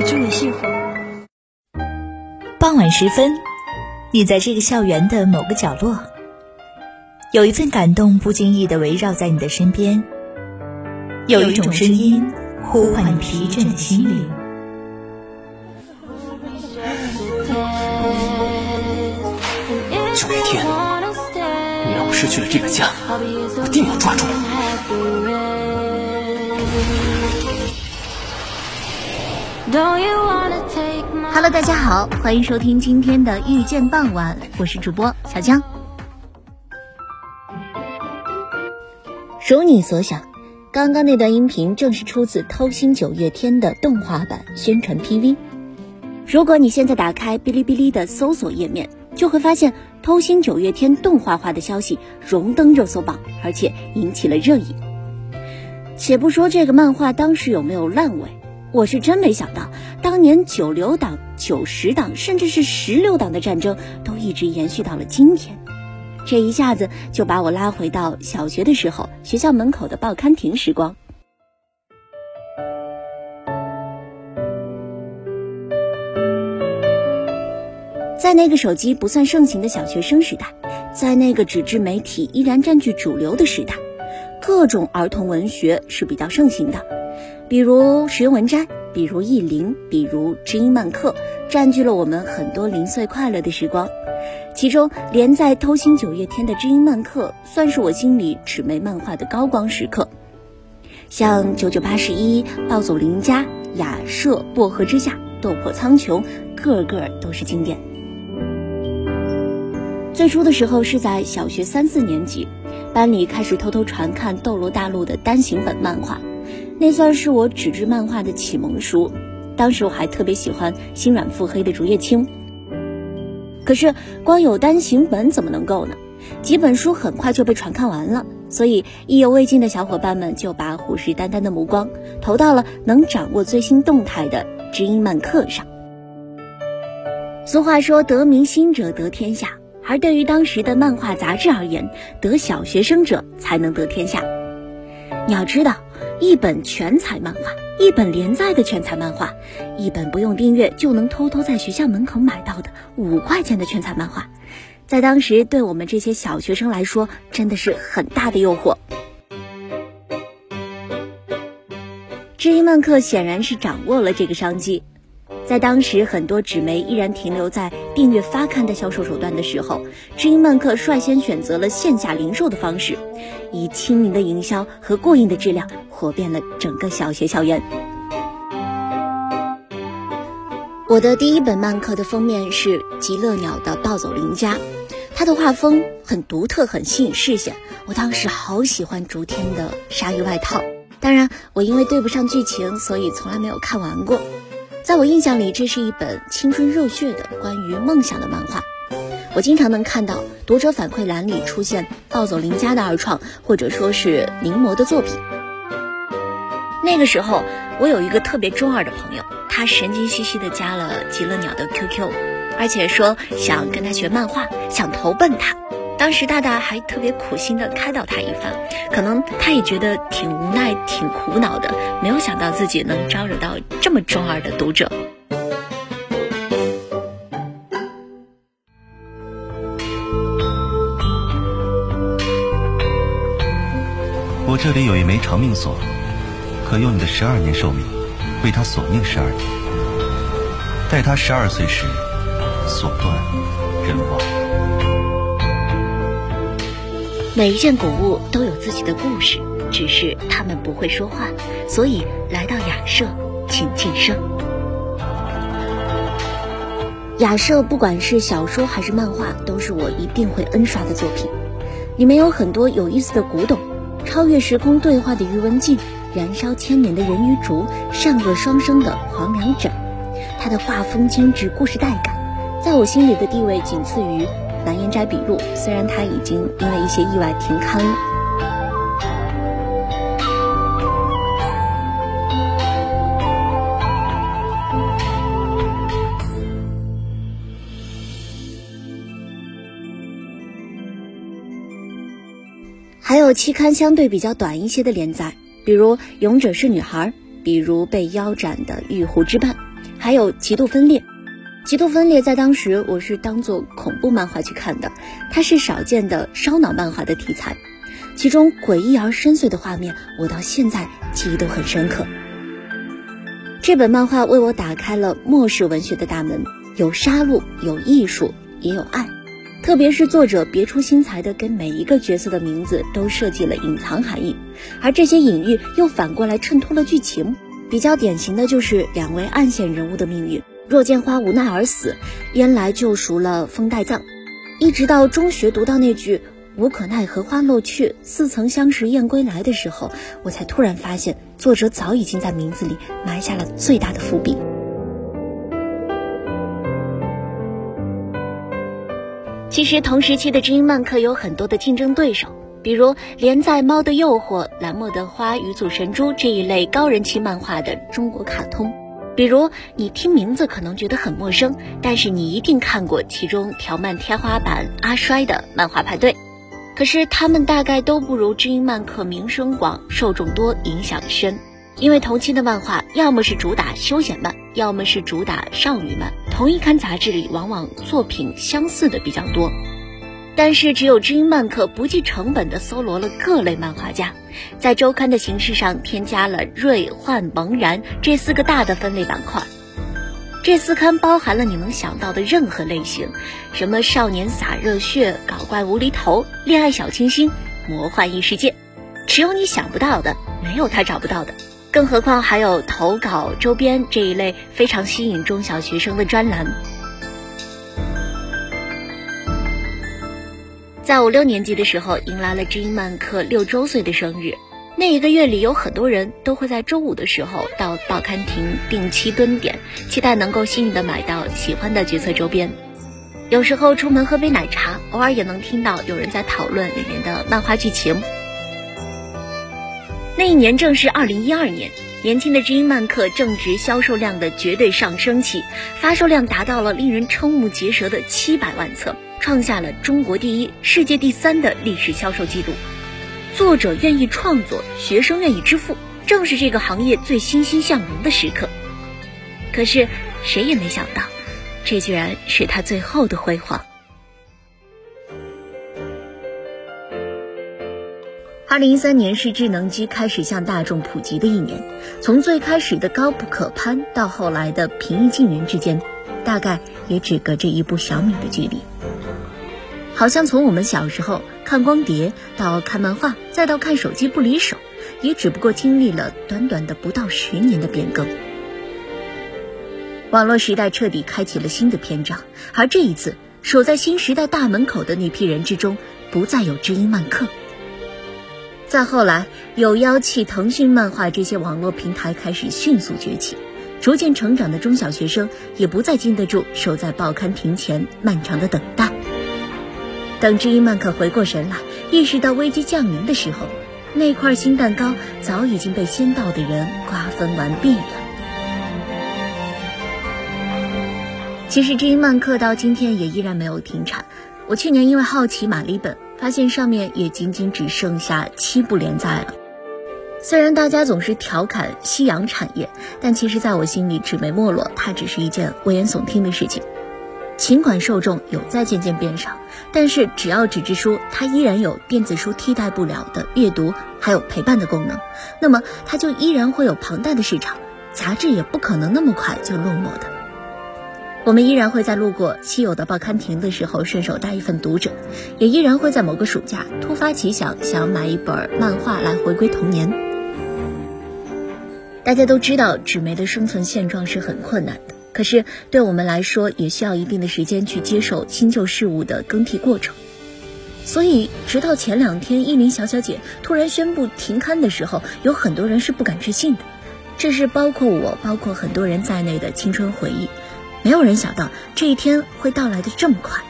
也祝你幸福。傍晚时分，你在这个校园的某个角落，有一份感动不经意的围绕在你的身边，有一种声音呼唤你疲倦的心灵。就那天，你让我失去了这个家，我定要抓住你。Hello，大家好，欢迎收听今天的遇见傍晚，我是主播小江。如你所想，刚刚那段音频正是出自《偷心九月天》的动画版宣传 PV。如果你现在打开哔哩哔哩的搜索页面，就会发现《偷心九月天》动画化的消息荣登热搜榜，而且引起了热议。且不说这个漫画当时有没有烂尾。我是真没想到，当年九流党、九十党，甚至是十六党的战争，都一直延续到了今天。这一下子就把我拉回到小学的时候，学校门口的报刊亭时光。在那个手机不算盛行的小学生时代，在那个纸质媒体依然占据主流的时代，各种儿童文学是比较盛行的。比如石原文摘，比如意林，比如知音漫客，占据了我们很多零碎快乐的时光。其中连载《偷心九月天》的知音漫客，算是我心里纸媒漫画的高光时刻。像九九八十一、暴走邻家、雅舍、薄荷之下、斗破苍穹，个个都是经典。最初的时候是在小学三四年级，班里开始偷偷传看《斗罗大陆》的单行本漫画。那算是我纸质漫画的启蒙书，当时我还特别喜欢心软腹黑的竹叶青。可是光有单行本怎么能够呢？几本书很快就被传看完了，所以意犹未尽的小伙伴们就把虎视眈眈的目光投到了能掌握最新动态的知音漫客上。俗话说得民心者得天下，而对于当时的漫画杂志而言，得小学生者才能得天下。你要知道。一本全彩漫画，一本连载的全彩漫画，一本不用订阅就能偷偷在学校门口买到的五块钱的全彩漫画，在当时对我们这些小学生来说，真的是很大的诱惑。知音漫客显然是掌握了这个商机。在当时，很多纸媒依然停留在订阅发刊的销售手段的时候，知音漫客率先选择了线下零售的方式，以亲民的营销和过硬的质量，火遍了整个小学校园。我的第一本漫客的封面是极乐鸟的《暴走邻家》，它的画风很独特，很吸引视线。我当时好喜欢竹天的鲨鱼外套，当然，我因为对不上剧情，所以从来没有看完过。在我印象里，这是一本青春热血的关于梦想的漫画。我经常能看到读者反馈栏里出现暴走邻家的二创，或者说是临摹的作品。那个时候，我有一个特别中二的朋友，他神经兮兮的加了极乐鸟的 QQ，而且说想跟他学漫画，想投奔他。当时大大还特别苦心的开导他一番，可能他也觉得挺无奈、挺苦恼的，没有想到自己能招惹到这么中二的读者。我这里有一枚长命锁，可用你的十二年寿命为它锁命十二年，待他十二岁时，锁断人亡。每一件古物都有自己的故事，只是他们不会说话，所以来到雅舍，请晋升。雅舍不管是小说还是漫画，都是我一定会 N 刷的作品。里面有很多有意思的古董，超越时空对话的余文静，燃烧千年的人鱼竹，善恶双生的黄粱枕。他的画风精致，故事带感，在我心里的地位仅次于南烟斋笔录。虽然他已经因为一些意外停刊了。还有期刊相对比较短一些的连载，比如《勇者是女孩》，比如被腰斩的《玉壶之伴》，还有《极度分裂》。《极度分裂》在当时我是当做恐怖漫画去看的，它是少见的烧脑漫画的题材，其中诡异而深邃的画面，我到现在记忆都很深刻。这本漫画为我打开了末世文学的大门，有杀戮，有艺术，也有爱。特别是作者别出心裁的给每一个角色的名字都设计了隐藏含义，而这些隐喻又反过来衬托了剧情。比较典型的就是两位暗线人物的命运：若见花无奈而死，燕来救赎了风带葬。一直到中学读到那句“无可奈何花落去，似曾相识燕归来”的时候，我才突然发现，作者早已经在名字里埋下了最大的伏笔。其实同时期的知音漫客有很多的竞争对手，比如连载《猫的诱惑》《蓝墨的花》《鱼祖神珠》这一类高人气漫画的中国卡通，比如你听名字可能觉得很陌生，但是你一定看过其中条漫天花板阿衰的漫画派对。可是他们大概都不如知音漫客名声广、受众多、影响深。因为同期的漫画要么是主打休闲漫，要么是主打少女漫，同一刊杂志里往往作品相似的比较多。但是只有知音漫客不计成本的搜罗了各类漫画家，在周刊的形式上添加了锐、幻、萌、然这四个大的分类板块。这四刊包含了你能想到的任何类型，什么少年洒热血、搞怪无厘头、恋爱小清新、魔幻异世界，只有你想不到的，没有他找不到的。更何况还有投稿周边这一类非常吸引中小学生的专栏。在五六年级的时候，迎来了知音漫客六周岁的生日。那一个月里，有很多人都会在周五的时候到报刊亭定期蹲点，期待能够幸运的买到喜欢的角色周边。有时候出门喝杯奶茶，偶尔也能听到有人在讨论里面的漫画剧情。那一年正是二零一二年，年轻的知音漫客正值销售量的绝对上升期，发售量达到了令人瞠目结舌的七百万册，创下了中国第一、世界第三的历史销售记录。作者愿意创作，学生愿意支付，正是这个行业最欣欣向荣的时刻。可是谁也没想到，这居然是他最后的辉煌。二零一三年是智能机开始向大众普及的一年，从最开始的高不可攀到后来的平易近人之间，大概也只隔着一部小米的距离。好像从我们小时候看光碟到看漫画，再到看手机不离手，也只不过经历了短短的不到十年的变更。网络时代彻底开启了新的篇章，而这一次守在新时代大门口的那批人之中，不再有知音漫客。再后来，有妖气、腾讯漫画这些网络平台开始迅速崛起，逐渐成长的中小学生也不再经得住守在报刊亭前漫长的等待。等知音漫客回过神来，意识到危机降临的时候，那块新蛋糕早已经被先到的人瓜分完毕了。其实，知音漫客到今天也依然没有停产。我去年因为好奇买了一本。发现上面也仅仅只剩下七部连载了。虽然大家总是调侃夕阳产业，但其实在我心里，纸媒没落，它只是一件危言耸听的事情。尽管受众有在渐渐变少，但是只要纸质书它依然有电子书替代不了的阅读还有陪伴的功能，那么它就依然会有庞大的市场，杂志也不可能那么快就落寞的。我们依然会在路过稀有的报刊亭的时候顺手带一份《读者》，也依然会在某个暑假突发奇想，想买一本漫画来回归童年。大家都知道，纸媒的生存现状是很困难的，可是对我们来说，也需要一定的时间去接受新旧事物的更替过程。所以直到前两天依林小小姐突然宣布停刊的时候，有很多人是不敢置信的。这是包括我、包括很多人在内的青春回忆，没有人想到这一天会到来的这么快。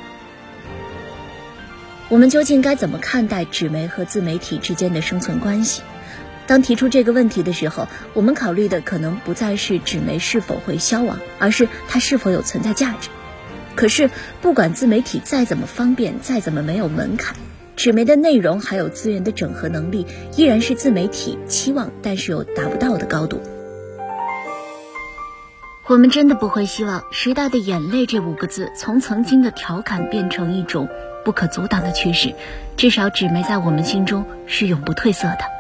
我们究竟该怎么看待纸媒和自媒体之间的生存关系？当提出这个问题的时候，我们考虑的可能不再是纸媒是否会消亡，而是它是否有存在价值。可是，不管自媒体再怎么方便，再怎么没有门槛，纸媒的内容还有资源的整合能力，依然是自媒体期望但是又达不到的高度。我们真的不会希望“时代的眼泪”这五个字从曾经的调侃变成一种不可阻挡的趋势，至少纸媒在我们心中是永不褪色的。